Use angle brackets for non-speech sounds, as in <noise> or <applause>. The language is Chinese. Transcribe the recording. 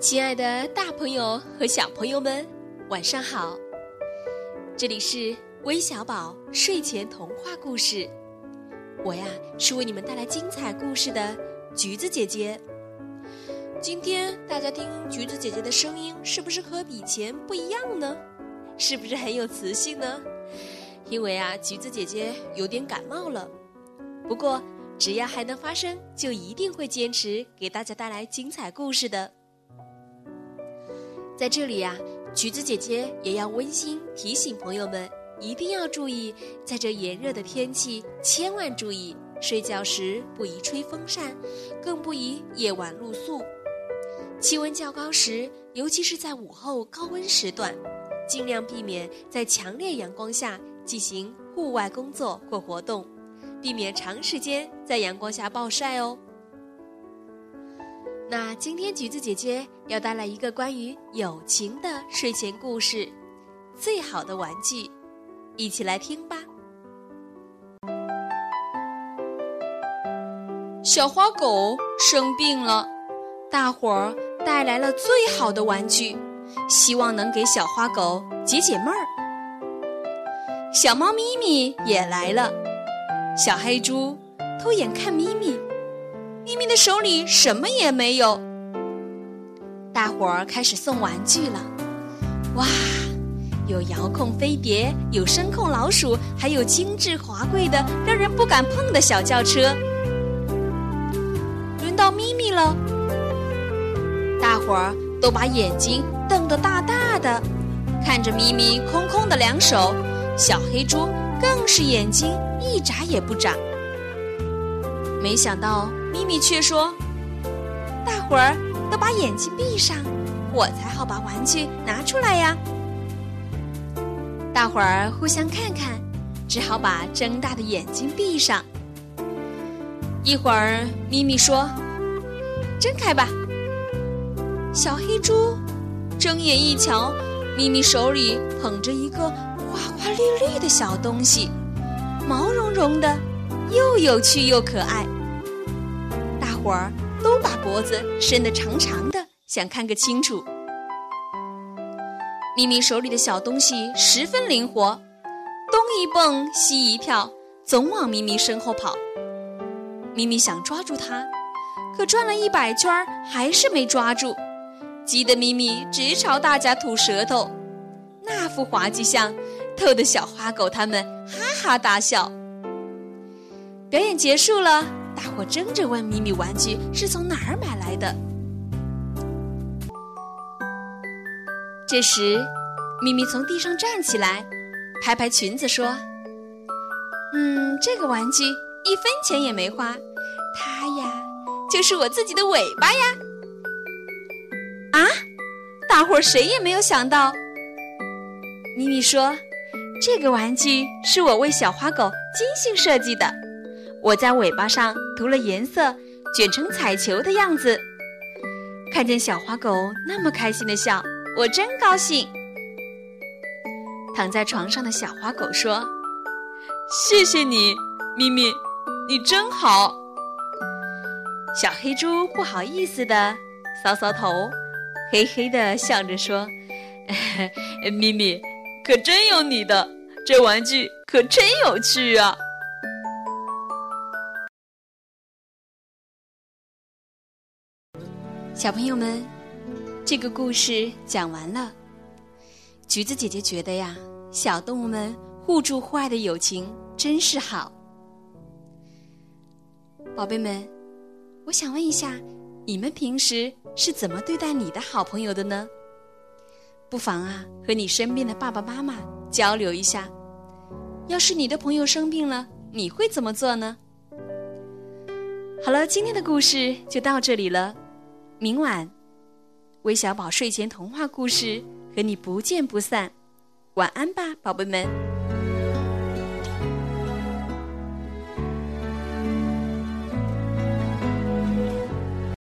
亲爱的，大朋友和小朋友们，晚上好！这里是微小宝睡前童话故事，我呀是为你们带来精彩故事的橘子姐姐。今天大家听橘子姐姐的声音，是不是和以前不一样呢？是不是很有磁性呢？因为啊，橘子姐姐有点感冒了。不过，只要还能发声，就一定会坚持给大家带来精彩故事的。在这里呀，橘子姐姐也要温馨提醒朋友们，一定要注意，在这炎热的天气，千万注意睡觉时不宜吹风扇，更不宜夜晚露宿。气温较高时，尤其是在午后高温时段，尽量避免在强烈阳光下进行户外工作或活动，避免长时间在阳光下暴晒哦。那今天橘子姐姐要带来一个关于友情的睡前故事，《最好的玩具》，一起来听吧。小花狗生病了，大伙儿带来了最好的玩具，希望能给小花狗解解闷儿。小猫咪咪也来了，小黑猪偷眼看咪咪。咪咪的手里什么也没有，大伙儿开始送玩具了。哇，有遥控飞碟，有声控老鼠，还有精致华贵的、让人不敢碰的小轿车。轮到咪咪了，大伙儿都把眼睛瞪得大大的，看着咪咪空空的两手。小黑猪更是眼睛一眨也不眨。没想到。咪咪却说：“大伙儿都把眼睛闭上，我才好把玩具拿出来呀。”大伙儿互相看看，只好把睁大的眼睛闭上。一会儿，咪咪说：“睁开吧。”小黑猪睁眼一瞧，咪咪手里捧着一个花花绿绿的小东西，毛茸茸的，又有趣又可爱。伙儿都把脖子伸得长长的，想看个清楚。咪咪手里的小东西十分灵活，东一蹦西一跳，总往咪咪身后跑。咪咪想抓住它，可转了一百圈还是没抓住，急得咪咪直朝大家吐舌头。那副滑稽相，逗得小花狗他们哈哈大笑。表演结束了。大伙争着问咪咪：“玩具是从哪儿买来的？”这时，咪咪从地上站起来，拍拍裙子说：“嗯，这个玩具一分钱也没花，它呀，就是我自己的尾巴呀！”啊！大伙儿谁也没有想到。咪咪说：“这个玩具是我为小花狗精心设计的。”我在尾巴上涂了颜色，卷成彩球的样子。看见小花狗那么开心的笑，我真高兴。躺在床上的小花狗说：“谢谢你，咪咪，你真好。”小黑猪不好意思的搔搔头，嘿嘿的笑着说：“ <laughs> 咪咪，可真有你的，这玩具可真有趣啊！”小朋友们，这个故事讲完了。橘子姐姐觉得呀，小动物们互助互爱的友情真是好。宝贝们，我想问一下，你们平时是怎么对待你的好朋友的呢？不妨啊，和你身边的爸爸妈妈交流一下。要是你的朋友生病了，你会怎么做呢？好了，今天的故事就到这里了。明晚，韦小宝睡前童话故事和你不见不散。晚安吧，宝贝们。